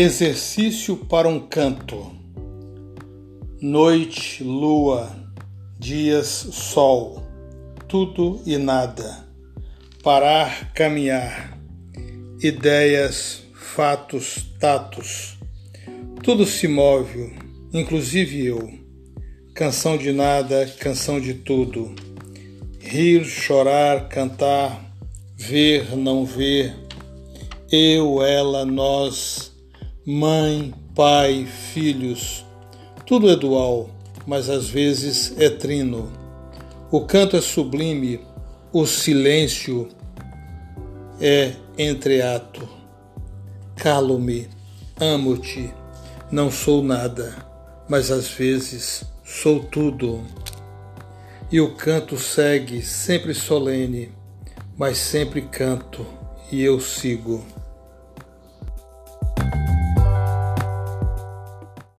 Exercício para um canto. Noite, lua, dias, sol, tudo e nada. Parar, caminhar. Ideias, fatos, tatos. Tudo se move, inclusive eu. Canção de nada, canção de tudo. Rir, chorar, cantar, ver, não ver. Eu, ela, nós mãe, pai, filhos, tudo é dual, mas às vezes é trino. O canto é sublime, o silêncio é entreato. Calo-me, amo-te, não sou nada, mas às vezes sou tudo. E o canto segue, sempre solene, mas sempre canto e eu sigo.